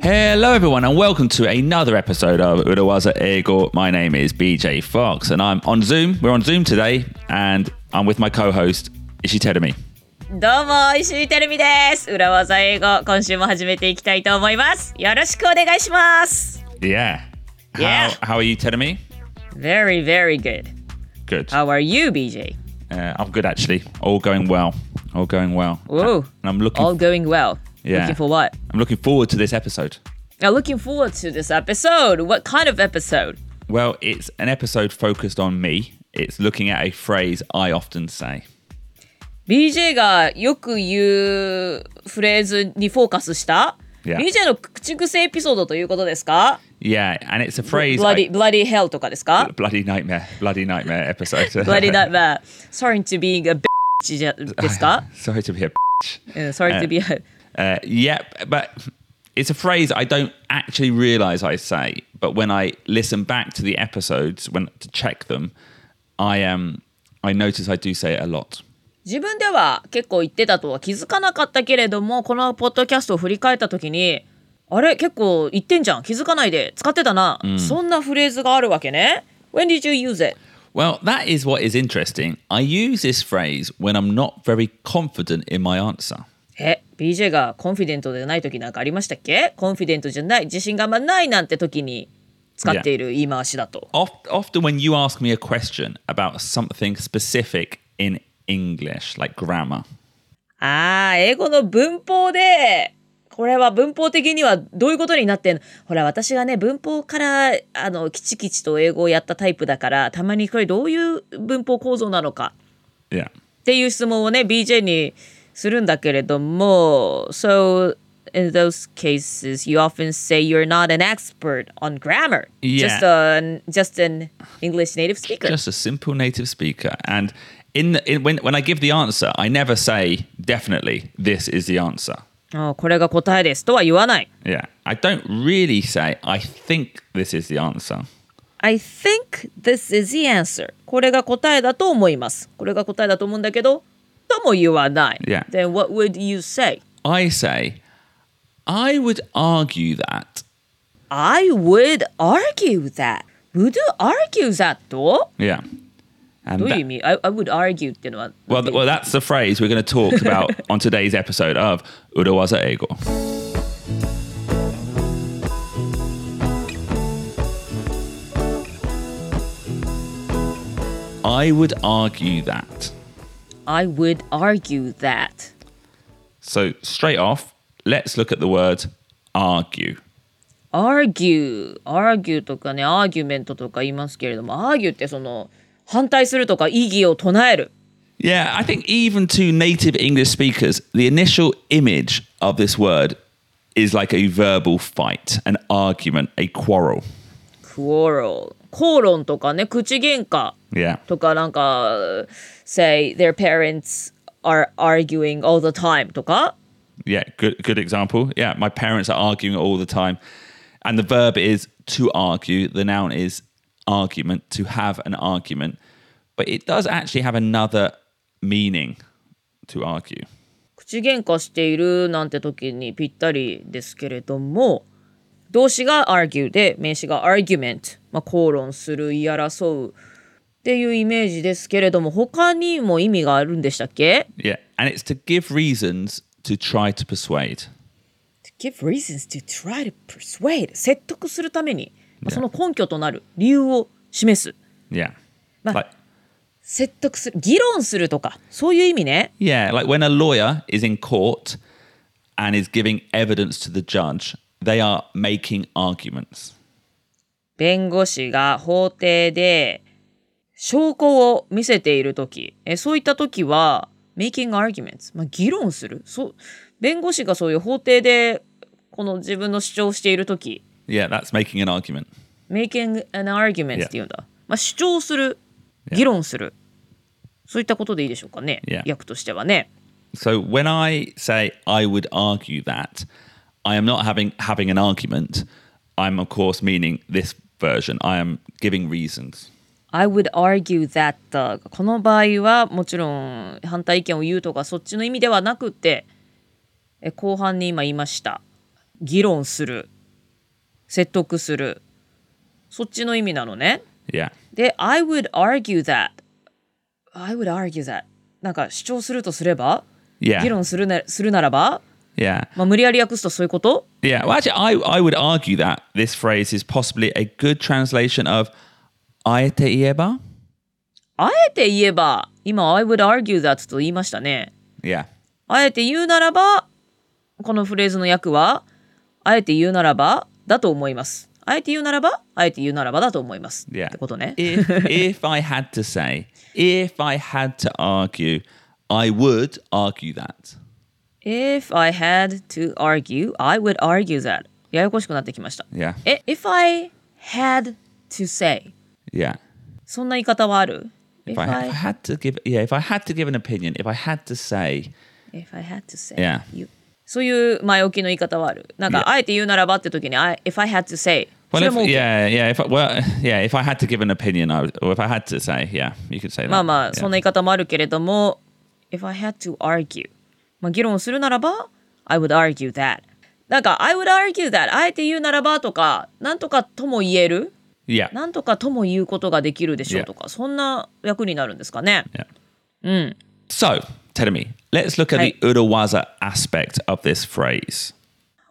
Hello, everyone, and welcome to another episode of Urawaza Ego. My name is BJ Fox, and I'm on Zoom. We're on Zoom today, and I'm with my co host, Ishi Terumi. どうも、石井てるみです。裏技英語、今週も始めていきたいと思います。よろしくお願いします。 Yeah. How, Yeah. how are you, Terumi? Very, very good. Good. How are you, BJ? Uh, I'm good, actually. All going well. All going well. Whoa. And I'm looking. All going well. Yeah. Looking for what? I'm looking forward to this episode. Uh, looking forward to this episode. What kind of episode? Well, it's an episode focused on me. It's looking at a phrase I often say. BJ がよく言うフレーズにフォーカスした Yeah. BJ の口癖エピソードということですか Yeah, and it's a phrase. I- bloody, bloody hell とかですか bloody nightmare. Bloody nightmare episode. bloody nightmare. Sorry to being a bitch じゃですか Sorry to be a Uh, Sorry to be a... Uh, yeah, but it's a phrase I don't actually realize I say. But when I listen back to the episodes, when to check them, I um I notice I do say it a lot. 自分では結構言ってたとは気づかなかったけれどもこのポッドキャストを振り返った時にあれ結構言ってんじゃん気づかないで使ってたな、そんなフレーズがあるわけね When did you use it? Well, that is what is interesting. I use this phrase when I'm not very confident in my answer. え BJ がコンフィデントでない時なんかありましたっけ？コンフィデントじゃない自信があんまないなんて時に使っている言い回しだと、Oft, often, when you ask me a question about something specific in English, like grammar, ああ英語の文法でこれは文法的にはどういうことになってんの？ほら私がね文法からあのきちきちと英語をやったタイプだからたまにこれどういう文法構造なのか。Yeah, っていう質問をね BJ にするんだけれども So in those cases you often say you're not an expert on grammar Yeah. just an just an English native speaker just a simple native speaker. And in, the, in when when I give the answer, I never say definitely this is the answer. あこれが答えですとは言わない Yeah, I don't really say I think this is the answer. I think this is the answer これが答えだと思いますこれが答えだと思うんだけどとも言わない Yeah. Then what would you say? I say I would argue that. I would argue that Would you argue that と Yeah. And どういう that- 意味 I, I would argue っていうのは well, th- well, that's the phrase we're going to talk about on today's episode of Urawaza Ego. I would argue that. I would argue that So, straight off, let's look at the word argue. argue argue とかね argument とか言いますけれども argue ってその反対するとか異議を唱える Yeah, I think even to native English speakers, the initial image of this word is like a verbal fight, an argument, a quarrel. quarrel 口論とかね口喧嘩 Yeah. とかなんか say their parents are arguing all the time とか Yeah, good good example. Yeah, my parents are arguing all the time. And the verb is to argue, the noun is argument, to have an argument. But it does actually have another meaning to argue. 口喧嘩しているなんて時にぴったりですけれども 動詞が argue で名詞が argument、まあ、口論する言い争うっていうイメージですけれども他にも意味があるんでしたっけ Yeah, and it's to give reasons to try to persuade. To give reasons to try to persuade 説得するために、まあその根拠となる理由を示す Yeah. But- Like 説得する議論するとかそういう意味ね Yeah, like when a lawyer is in court and is giving evidence to the judge, they are making arguments. 弁護士が法廷で証拠を見せている時えそういった時は making arguments、まあ、議論するそう弁護士がそういう法廷でこの自分の主張をしている時 Yeah, that's making an argument. making an argument. っていうんだ、まあ、主張する議論するそういったことでいいでしょうかね、Yeah. 訳としてはね So when I say I would argue that, I am not having having an argument. I'm of course meaning this version. I am giving reasons. I would argue that この場合はもちろん反対意見を言うとかそっちの意味ではなくてえ後半に今言いました議論する説得するそっちの意味なのね Yeah. で I would argue that I would argue that なんか主張するとすれば Yeah. 議論するなするならば、Yeah. まあ、無理やり訳すとそういうこと Yeah. Well, actually, I, I would argue that this phrase is possibly a good translation of aete ieba. あえて言えば今 I would argue that と言いましたね Yeah. あえて言うならばこのフレーズの訳はあえて言うならばだと思いますあえて言うならばあえて言うならばだと思います、Yeah. ってことね If, if I had to say, if I had to argue, I would argue that. If I had to argue I would argue that ややこしくなってきました Yeah. え If I had to say Yeah. そんな言い方はある If I, if I had to give, yeah, if I had to give an opinion, if I had to say, If I had to say Yeah. you そういう前置きの言い方はあるなんか Yeah. あえて言うならばって時に I, If I had to say そ well, れ if, も OK yeah, yeah, if I, well, yeah, if I had to give an opinion, I would, or if I had to say, yeah, you could say that. まあまあ yeah. そんな言い方もあるけれども If I had to argue まあ議論するならば I would argue that なんか I would argue that あえて言うならばとかなんとかとも言える Yeah. なんとかとも言うことができるでしょう.とかそんな役になるんですかね Yeah. うん So, tell me, let's look at the urawaza aspect of this phrase.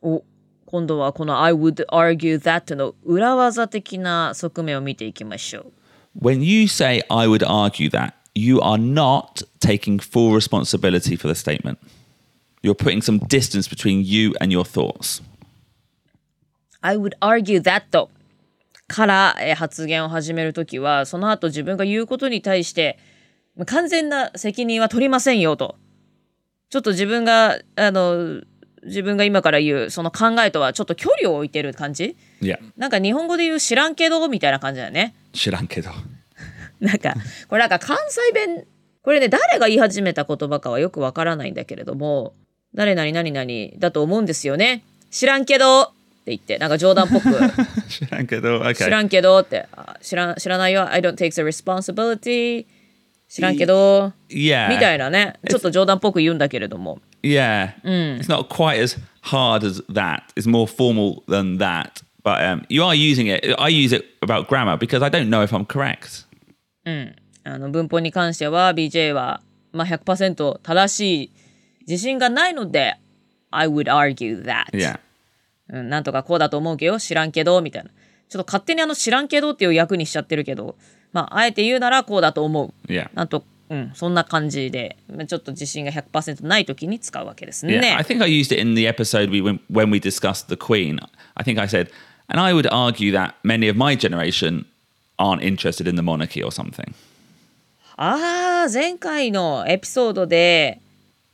お今度はこの I would argue that の裏技的な側面を見ていきましょう When you say, I would argue that, you are not taking full responsibility for the statement. You're putting some distance between you and your thoughts. I would argue that からえー発言を始めるときはその後自分が言うことに対してまあ完全な責任は取りませんよとちょっと自分があの自分が今から言うその考えとはちょっと距離を置いてる感じ？Yeah. なんか日本語で言う知らんけどみたいな感じだよね Shirankedo. なんかこれなんか関西弁これね誰が言い始めた言葉かはよくわからないんだけれども誰々何々だと思うんですよね知らんけどって言ってなんか冗談っぽく Shirankedo. Okay. 知らんけどってあ知らん知らないよ I don't take the responsibility 知らんけど yeah. みたいなねちょっと冗談っぽく言うんだけれども Yeah. It's not quite as hard as that. It's more formal than that. But um, you are using it. I use it about grammar because I don't know if I'm correct. あの文法に関しては BJ は、まあ、100%正しい自信がないので I would argue that、Yeah. うん、なんとかこうだと思うけど知らんけどみたいなちょっと勝手にあの知らんけどっていう役にしちゃってるけどまああえて言うならこうだと思う Yeah. なんと、うん、そんな感じでまあちょっと自信が100%ない時に使うわけですね。Yeah, I think I used it in the episode we when, when we discussed the Queen. I think I said, and I would argue that many of my generation aren't interested in the monarchy or something. ああ前回のエピソードで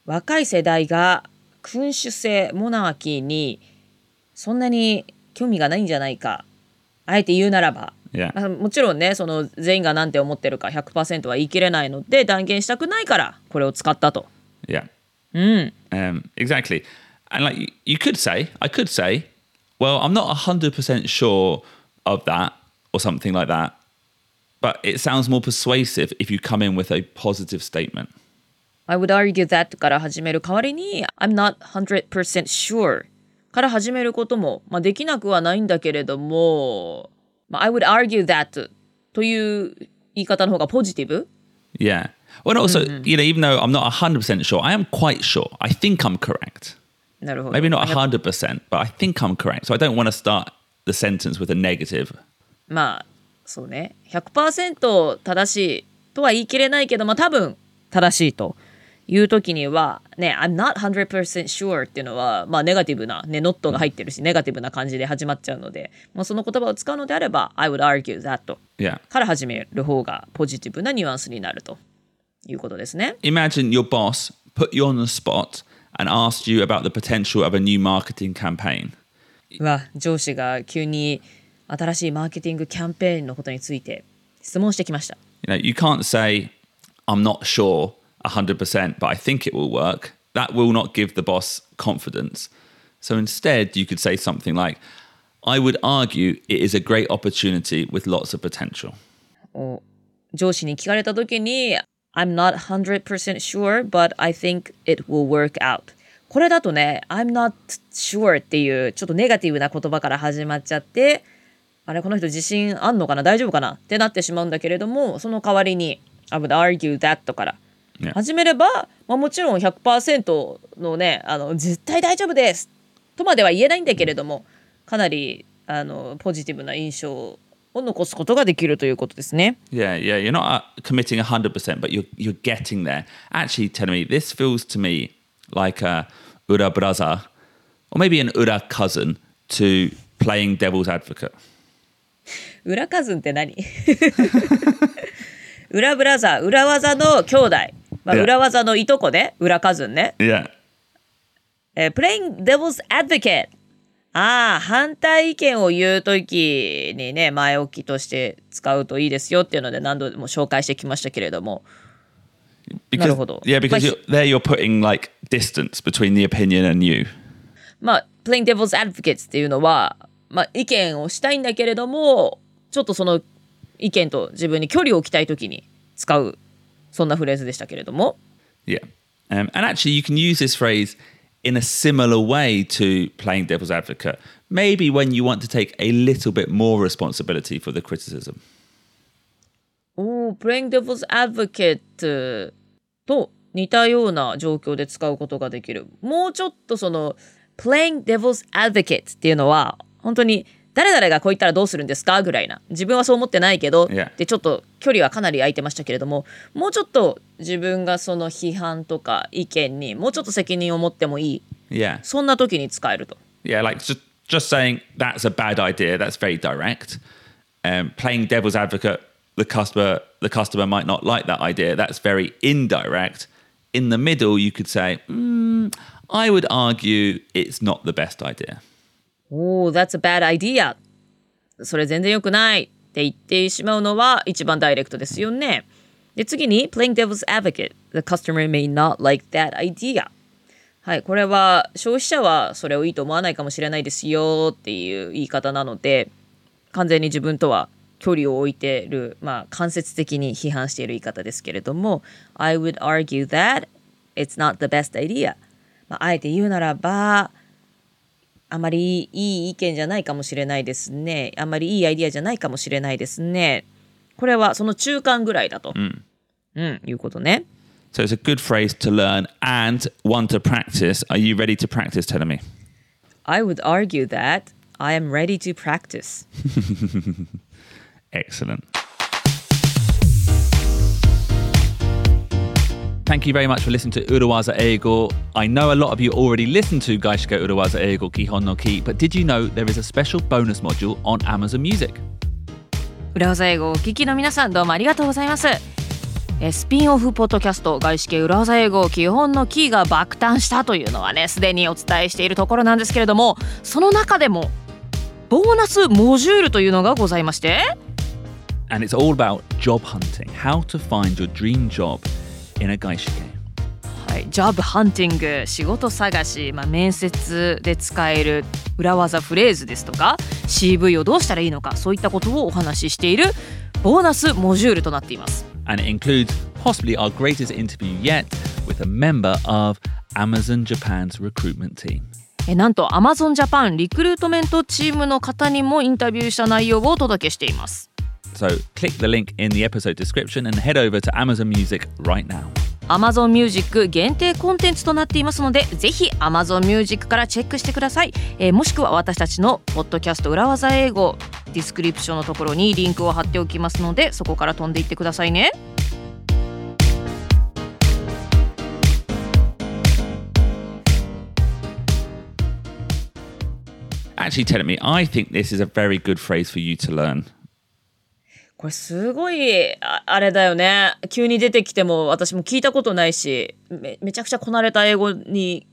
若い世代が君主制モナーキーにそんなに興味がないんじゃないかあえて言うならば.まあもちろんねその全員が何て思ってるか100%は言い切れないので断言したくないからこれを使ったと。Yeah. うん、Um, exactly. And like you, you could say, I could say, well, I'm not 100% sure of that or something like that. But it sounds more persuasive if you come in with a positive statement. I would argue that から始める代わりに I'm not 100% sure から始めることも、まあ、できなくはないんだけれども、まあ、I would argue that という言い方の方がポジティブ Yeah. Well, also, you know, even though I'm not 100% sure, I am quite sure. I think I'm correct. Maybe not 100%, but I think I'm correct. So I don't want to start the sentence with a negative. まあそうね100%正しいとは言い切れないけどまあ多分正しいという時にはね I'm not 100% sure っていうのはまあネガティブなね not が入ってるしネガティブな感じで始まっちゃうので、まあ、その言葉を使うのであれば I would argue that. から始める方がポジティブなニュアンスになるということですね。Imagine your boss put you on the spot and asked you about the potential of a new marketing campaign. うわ上司が急に新しいマーケティングキャンペーンのことについて質問してきました。You know, you can't say, I'm not sure 100%, but I think it will work. That will not give the boss confidence. So instead, you could say something like, I would argue it is a great opportunity with lots of potential. 上司に聞かれた時に I'm not 100% sure but I think it will work out これだとね、I'm not sure っていうちょっとネガティブな言葉から始まっちゃって、あれ、この人自信あんのかな大丈夫かなってなってしまうんだけれども、その代わりに I would argue that からね始めれば、まあ、もちろん100%のね、あの絶対大丈夫ですとまでは言えないんだけれども、かなりあのポジティブな印象を残すことができるということですね。Yeah, yeah. You're not uh, committing 100%, but you're, you're getting there. Actually, telling me, this feels to me like a Ura brother or maybe an Ura cousin to playing devil's advocate. 裏カズンって何裏ブラザー裏技の兄弟、まあ、裏技のいとこね裏カズンね、Yeah. えー、playing devil's advocate ああ反対意見を言う時にね前置きとして使うといいですよっていうので何度も紹介してきましたけれども Because, なるほど。yeah, because you're, there you're putting like distance between the opinion and you. まあ playing devil's advocate っていうのは、まあ、意見をしたいんだけれどもちょっとその意見と自分に距離を置きたい時に使うそんなフレーズでしたけれども Yeah. Um, and actually, you can use this phrase in a similar way to playing devil's advocate. Maybe when you want to take a little bit more responsibility for the criticism. おー playing devil's advocate と似たような状況で使うことができる。もうちょっとその playing devil's advocate っていうのは本当に誰々がこう言ったらどうするんですかぐらいな。自分はそう思ってないけど、Yeah. でちょっと距離はかなり空いてましたけれども、もうちょっと自分がその批判とか意見にもうちょっと責任を持ってもいい。Yeah. そんな時に使えると。Yeah, like just, just saying that's a bad idea, that's very direct. Um, playing devil's advocate, the customer, the customer might not like that idea. That's very indirect. In the middle, you could say, "Mm, I would argue it's not the best idea. おお、that's a bad idea. それ全然良くないって言ってしまうのは一番ダイレクトですよね。で、次に playing devil's advocate. The customer may not like that idea. はい、これは消費者はそれをいいと思わないかもしれないですよっていう言い方なので、完全に自分とは距離を置いてる、まあ間接的に批判している言い方ですけれども、I would argue that it's not the best idea. まあ、あえて言うならば、あまりいい意見じゃないかもしれないですね。あまりいいアイディアじゃないかもしれないですね。これはその中間ぐらいだと。うん、いうことね。So it's a good phrase to learn and one to practice. Are you ready to practice, telling me? I would argue that I am ready to practice. Excellent. Thank you very much for listening to Urawaza Eigo. I know a lot of you already listened to Gaishika Urawaza Eigo Kihon no Ki, but did you know there is a special bonus module on Amazon Music? 裏技英語をお聞きの皆さんどうもありがとうございます。えスピンオフポッドキャスト外資系裏技英語基本のキーが爆誕したというのはねすでにお伝えしているところなんですけれどもその中でもボーナスモジュールというのがございまして And it's all about job hunting, how to find your dream job はい、ジョブハン。ティング仕事探し、まあ、面接で使える裏技フレーズですとか CV をどうしたらいいのかそういったことをお話ししているボーナスモジュールとなっています。And it includes possibly our greatest interview yet with a member of Amazon Japan's recruitment team. えなんと Amazon Japan リクルートメントチームの方にもインタビューした内容をお届けしています So click the link in the episode description and head over to Amazon Music right now. Amazon Music 限定コンテンツとなっていますのでぜひ Amazon Music からチェックしてください、えーもしくは私たちのポッドキャスト裏技英語ディスクリプションのところにリンクを貼っておきますのでそこから飛んでいってくださいね Actually, telling me, I think this is a very good phrase for you to learn. これすごいああれだよね急に出てきても私も聞いたことないしめめちゃくちゃこなれた英語に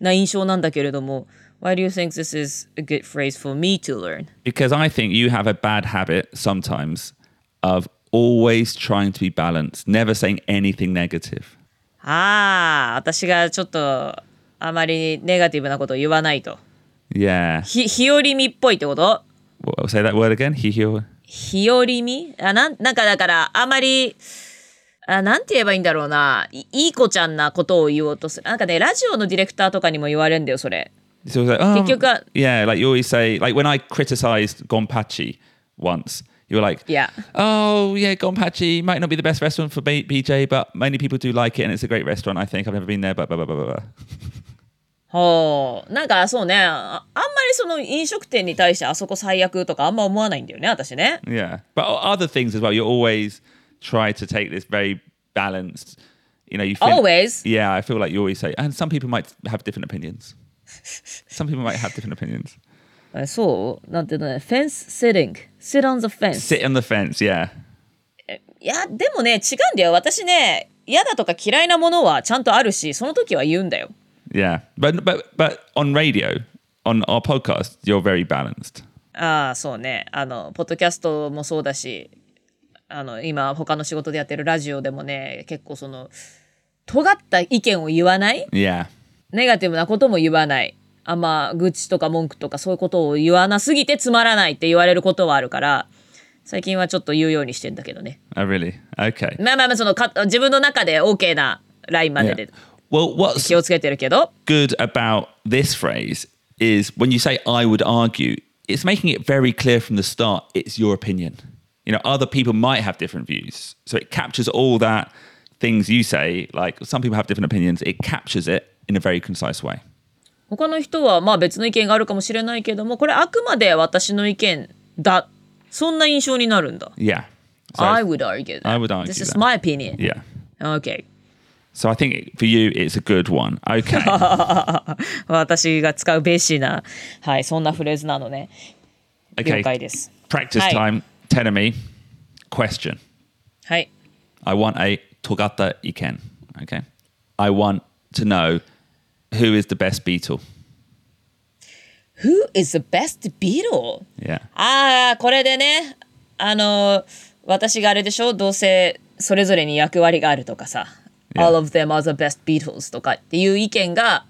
な印象なんだけれども Why do you think this is a good phrase for me to learn? Because I think you have a bad habit sometimes of always trying to be balanced, never saying anything negative. ああ私がちょっとあまりネガティブなことを言わないと Yeah. ひ日和見っぽいってこと What, say that word again. Hihio. 日和見あなんなんかだからあまりあなんて言えばいいんだろうないいい子ちゃんなことを言おうとするなんかねラジオのディレクターとかにも言われるんだよそれ So like, oh, 結局は yeah, like you always say, like when I criticized Gonpachi once, you were like, Yeah. oh yeah, Gonpachi might not be the best restaurant for BJ, but many people do like it, and it's a great restaurant. I think I've never been there, but blah blah blah blah. ほうなんかそうねああんまりその飲食店に対してあそこ最悪とかあんま思わないんだよね私ね Yeah, but other things as well. You always try to take this very balanced. You know, you think, Always? Yeah, I feel like you always say, and some people might have different opinions. some people might have different opinions. えそうなんていうのねフェンス sitting sit on the fence Sit on the fence. Yeah. いやでもね違うんだよ私ね嫌だとか嫌いなものはちゃんとあるしその時は言うんだよ Yeah, but but but on radio, on our podcast, you're very balanced. ああそうねあのポッドキャストもそうだしあの今他の仕事でやってるラジオでもね結構その尖った意見を言わない？Yeah, ネガティブなことも言わないあんま愚痴とか文句とかそういうことを言わなすぎてつまらないって言われることはあるから最近はちょっと言うようにしてんだけどね oh really? Okay. まあまあまあそのか自分の中で OK なラインまで.で Well, what's 気をつけてるけど good about this phrase is when you say "I would argue," it's making it very clear from the start it's your opinion. You know, other people might have different views, so it captures all that things you say. Like some people have different opinions, it captures it in a very concise way. 他の人はまあ別の意見があるかもしれないけどもこれあくまで私の意見だそんな印象になるんだ Yeah. So, I would argue that. I would argue This is that. my opinion. yeah. Okay. So I think for you, it's a good one. Okay. 私が使うベーシーな、はい、そんなフレーズなのね。了 okay. 解です。Practice time. Tenemy. Question. はい。I want a togata iken. Okay. I want to know who is the best Beatle. Who is the best Beatle? Yeah. ああ、これでね、あの、私があれでしょどうせそれぞれに役割があるとかさ。Yeah. All of them are the best Beatles とかっていう意見が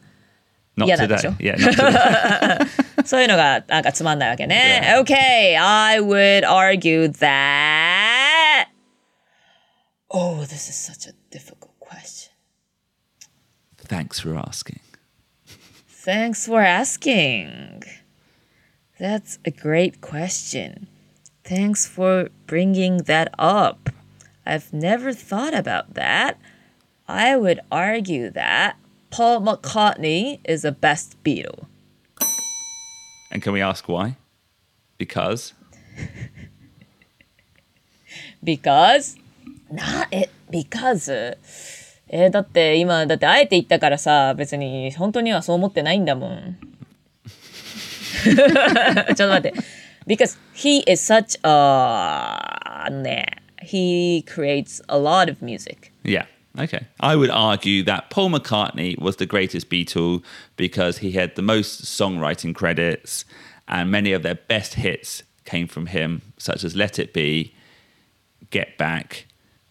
Not Yeah, today. that's sure. Yeah, not today. そういうのがなんかつまんないわけね。Okay, I would argue that. Oh, this is such a difficult question. Thanks for asking. Thanks for asking. That's a great question. Thanks for bringing that up. I've never thought about that. I would argue that Paul McCartney is the best Beatle. And can we ask why? Because Because? な、え、because? えーだって今、だってあえて言ったからさ、別に本当にはそう思ってないんだもん。ちょっと待って。Because he is such a... あのね、he creates a lot of music. yeah, Okay. I would argue that Paul McCartney was the greatest Beatle because he had the most songwriting credits and many of their best hits came from him, such as Let It Be, Get Back.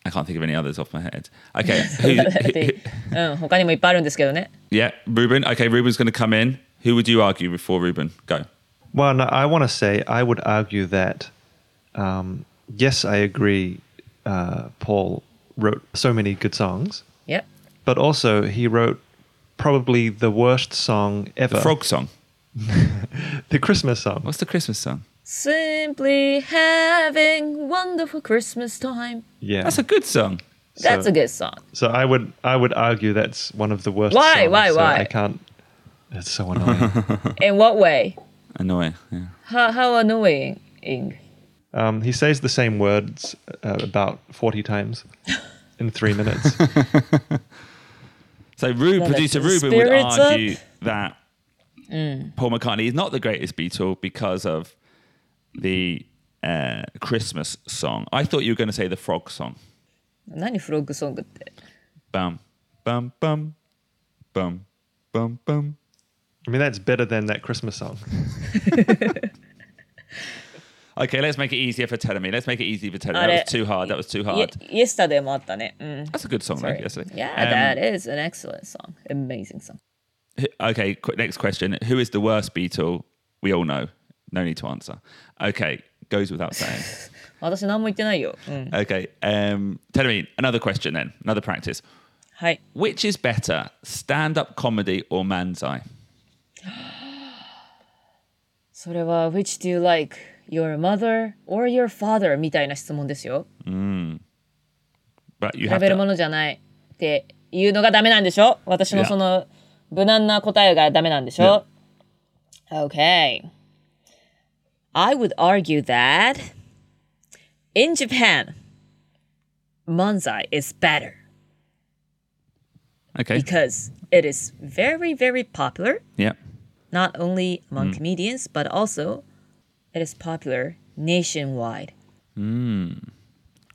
I can't think of any others off my head. Okay. Who, who, yeah, Ruben. Okay, Ruben's going to come in. Who would you argue before Ruben? Go. Well, no, I want to say I would argue that, um, yes, I agree, uh, Paul wrote so many good songs, Yep. but also he wrote probably the worst song ever, Frog song. the Christmas song. What's the Christmas song? Simply having wonderful Christmas time. Yeah, That's a good song. That's So- a good song. so I would I would argue that's one of the worst. Why? songs, Why? so Why? I can't. That's so annoying. In what way? Annoying. Yeah. How, how annoying? um, he says the same words uh, about forty times in three minutes. So, Ru- Well, producer that's the Ruben would spirits argue up. that Paul McCartney is not the greatest Beatle because of the uh, Christmas song. I thought you were going to say the Frog song. 何フロッグソングって。 Bum, bum, bum, bum, bum, bum. I mean, that's better than that Christmas song. Okay, let's make it easier for Telemi. Let's make it easy for Telemi. That あれ was too hard. That was too イ hard. イエスタデーもあったね。うん。 That's a good song, though. Sorry. Yesterday. Yeah, Um, that is an excellent song. Amazing song. Who- Okay, qu- next question. Who is the worst Beatle? We all know. No need to answer. Okay, goes without saying. 私何も言ってないよ。うん。 Okay. Um, tell me another question then. Another practice. はい。 Which is better, stand-up comedy or manzai? それは Which do you like? Your mother or your father? みたいな質問ですよ。 But you 比 have べるも to. のじゃないっていうのがダメなんでしょ私の Yeah. その無難な答えがダメなんでしょ Okay. I would argue that in Japan, Manzai is better Okay. because it is very, very popular, Yeah. not only among comedians, but also it is popular nationwide. Hmm.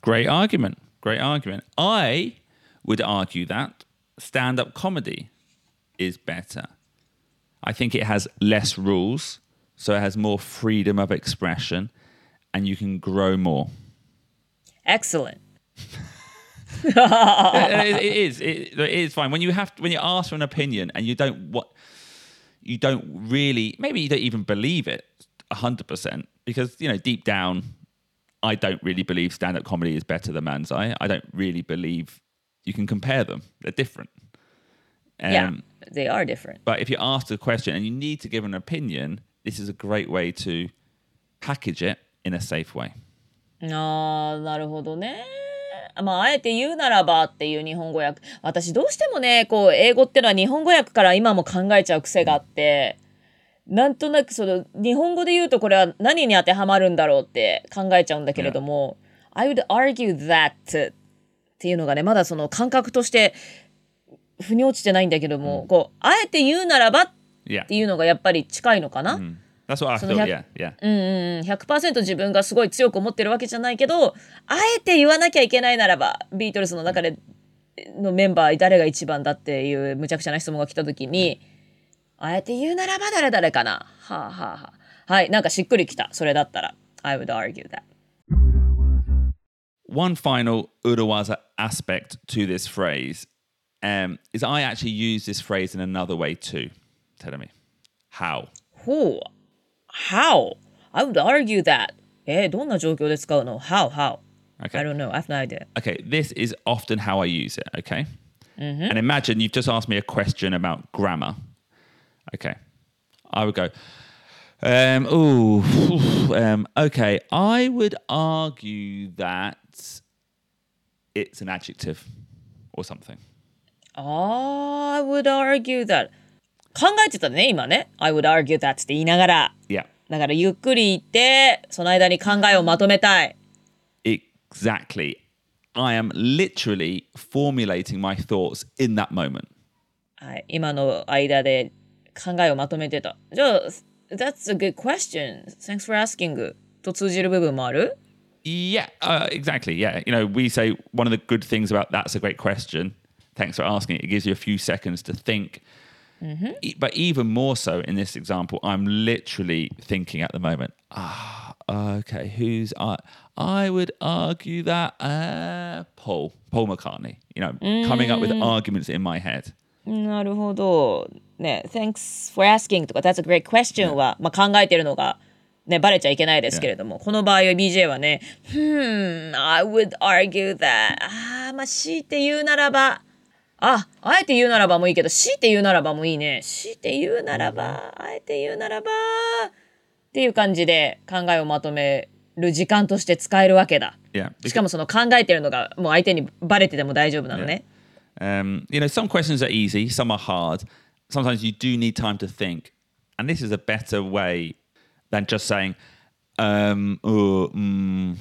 Great argument. Great argument. I would argue that stand-up comedy is better. I think it has less rules, so it has more freedom of expression, and you can grow more. Excellent. it, it is. It, it is fine when you have when you ask for an opinion and you don't what you don't really maybe you don't even believe it hundred percent because you know deep down I don't really believe stand-up comedy is better than Manzai. I don't really believe you can compare them. They're different. Um, yeah, they are different. But if you're asked a question and you need to give an opinion, this is a great way to package it in a safe way. ああ、なるほどね。まあ、あえて言うならばっていう日本語訳。私どうしてもね、こう、英語ってのは日本語訳から今も考えちゃう癖があって、 なんとなくその、日本語で言うとこれは何に当てはまるんだろうって考えちゃうんだけれども、I would argue that っていうのがね、まだその感覚として、腑に落ちてないんだけども、こう、あえて言うならばっ Yeah. ていうのがやっぱり近いのかな、That's what I その thought. 100 Yeah, yeah. うん、100%自分がすごい強く思ってるわけじゃないけどあえて言わなきゃいけないならばビートルズの中でのメンバー誰が一番だっていうむちゃくちゃな質問が来た時にあえて言うならば誰々かな。はあはあはあ。はい、なんかしっくりきた。それだったら。I would argue that. One final Urawaza aspect to this phrase um, is I actually use this phrase in another way too. Tell me. How? Who? How? I would argue that. Eh, えー、どんな状況で使うの ?How? How? Okay. I don't know. I have no idea. Okay, this is often how I use it, okay? Mm-hmm. And imagine you've just asked me a question about grammar. Okay. I would go, um, ooh, um, okay, I would argue that it's an adjective or something. I would argue that 考えてたね今ね I would argue that って言いながら Yeah, だからゆっくり言ってその間に考えをまとめたい exactly. I am literally formulating my thoughts in that moment. はい今の間で 考えをまとめてたじゃあ That's a good question Thanks for asking と通じる部分もある Yeah, uh, exactly. Yeah, you know, we say one of the good things about that's a great question. Thanks for asking. It gives you a few seconds to think. E- But even more so in this example, I'm literally thinking at the moment. Ah, okay. Who's I? I would argue that uh, Paul, Paul McCartney. You know, coming up with arguments in my head. なるほどね Thanks for asking とか That's a great question は、まあ、考えてるのがね、バレちゃいけないですけれども、この場合は BJ はね、Hmm, I would argue that あーまあ強いて言うならばあ、あえて言うならばもいいけど、強いて言うならばもいいね。強いて言うならば、あえて言うならばっていう感じで考えをまとめる時間として使えるわけだ。しかもその考えてるのがもう相手にバレてても大丈夫なのね。Um, you know, some questions are easy, some are hard. Sometimes you do need time to think. And this is a better way than just saying, um, oh, mm,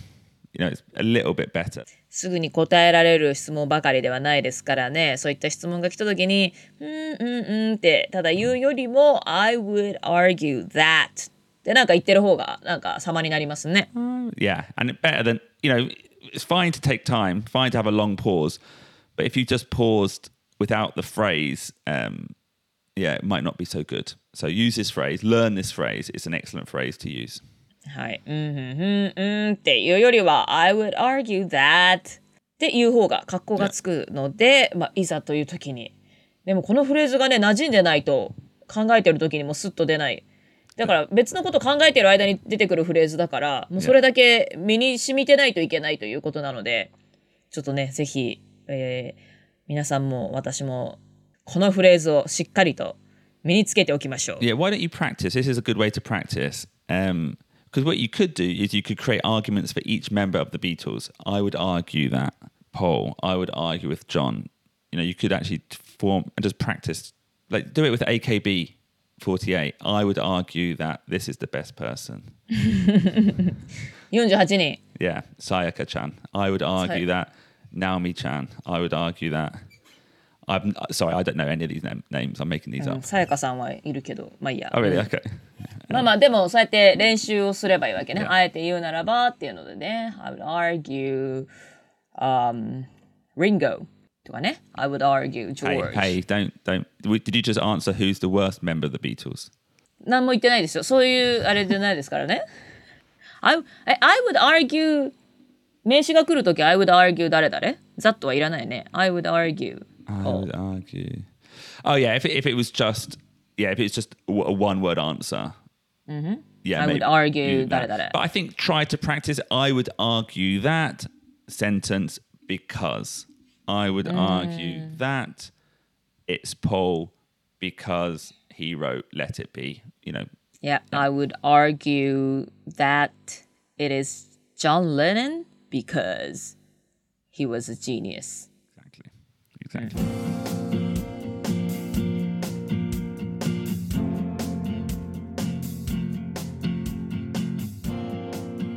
you know, it's a little bit better. すぐに答えられる質問ばかりではないですからね。そういった質問が来た時に、うんうんうんって、ただ言うよりも、I would argue that ってなんか言ってる方が、なんか様になりますね。 Yeah. And it better than, you know, it's fine to take time, fine to have a long pause. But if you just paused without the phrase, um, yeah, it might not be so good. So use this phrase, learn this phrase. It's an excellent phrase to use. はい。うんうんうんっていうよりは、I would argue that っていう方が格好がつくので、まあ、いざという時に。でもこのフレーズがね、馴染んでないと考えてる時にもスッと出ない。だから別のこと考えてる間に出てくるフレーズだから、もうそれだけ身に染みてないといけないということなので、ちょっとね、ぜひ、えー皆さんも私もこのフレーズをしっかりと身につけておきましょう。 Yeah, why don't you practice? This is a good way to practice. Um, because what you could do is you could create arguments for each member of the Beatles. I would argue that Paul. I would argue with John. You know, you could actually form and just practice, like do it with AKB 48. I would argue that this is the best person. 48人。 Yeah, Sayaka chan. I would argue that Naomi chan. I would argue that. I'm sorry, I don't know any of these nam- names. I'm making these うん up. さやかさんはいるけど、まあいいや。 Oh, really? Okay. まあまあ、でもそうやって練習をすればいいわけね。 Yeah. あえて言うならばっていうのでね。I would argue、um, Ringo とかね。I would argue George。 Hey, hey, don't, don't. w- Did you just answer who's the worst member of the Beatles? 何も言ってないですよ。そういうあれじゃないですからね。I, I I would argue 名詞が来るとき I would argue 誰誰ざっとはいらないね。I would argue. I Oh. would argue. Oh yeah, if it, if it was just yeah, if it's just a one word answer. Mm-hmm. Yeah, I would maybe argue you- that. da-da-da-da. But I think try to practice. I would argue that sentence because I would argue that it's Paul because he wrote "Let It Be." You know, Yeah, I would argue that it is John Lennon because he was a genius. exactly, exactly.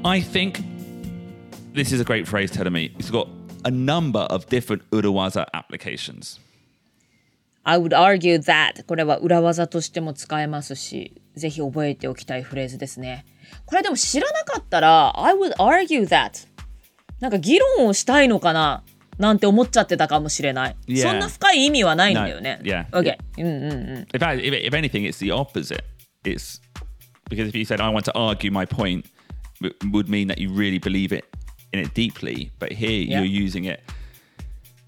I think this is a great phrase, Telemi. It's got a number of different Urawaza applications. I would argue that これは裏技としても使えますし、ぜひ覚えておきたいフレーズですね。これでも知らなかったら I would argue that なんか議論をしたいのかななんて思っちゃってたかもしれない。Yeah. そんな深い意味はないんだよね。No. Yeah. OK。うんうんうん。If, I, if, if anything, it's the opposite. It's because if you said, I want to argue my point, would mean that you really believe it in it deeply. But here Yeah. you're using it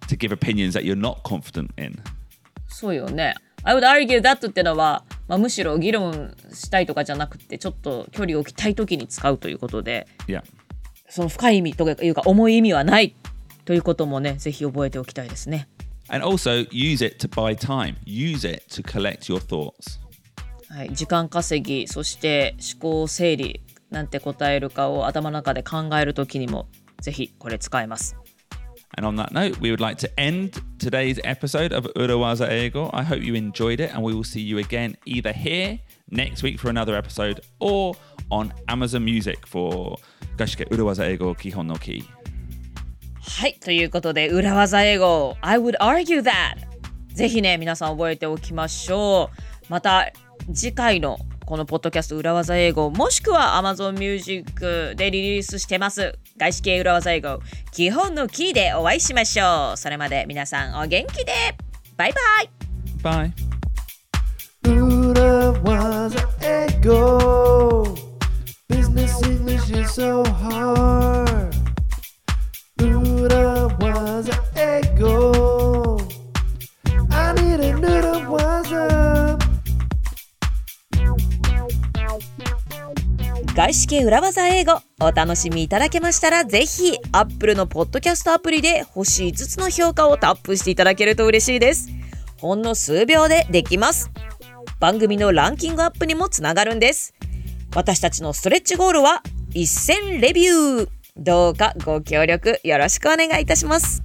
to give opinions that you're not confident in. そうよね。I would argue that ってのは、まあ、むしろ議論したいとかじゃなくて、ちょっと距離を置きたいときに使うということで、Yeah. その深い意味というか重い意味はないということもね、ぜひ覚えておきたいですね。And also use it to buy time. Use it to collect your thoughts. はい、時間稼ぎ、そして思考整理なんて答えるかを頭の中で考えるときにも、ぜひこれ使えます。And on that note, we would like to end today's episode of Urawaza Eigo. I hope you enjoyed it, and we will see you again either here next week for another episode or on Amazon Music for Gashike Urawaza Eigo Kihon no Ki. はい、ということで、裏技英語、I would argue that! ぜひね、皆さん覚えておきましょう。また、次回の このポッドキャスト裏技英語、もしくは Amazon Music でリリースしてます。外資系裏技英語、基本のキーでお会いしましょう。それまで皆さんお元気でバイバイバイ系裏技英語。お楽しみいただけましたらぜひ Apple のポッドキャストアプリで星5つの評価をタップしていただけると嬉しいです。ほんの数秒でできます。番組のランキングアップにもつながるんです。私たちのストレッチゴールは1000レビュー。どうかご協力よろしくお願いいたします。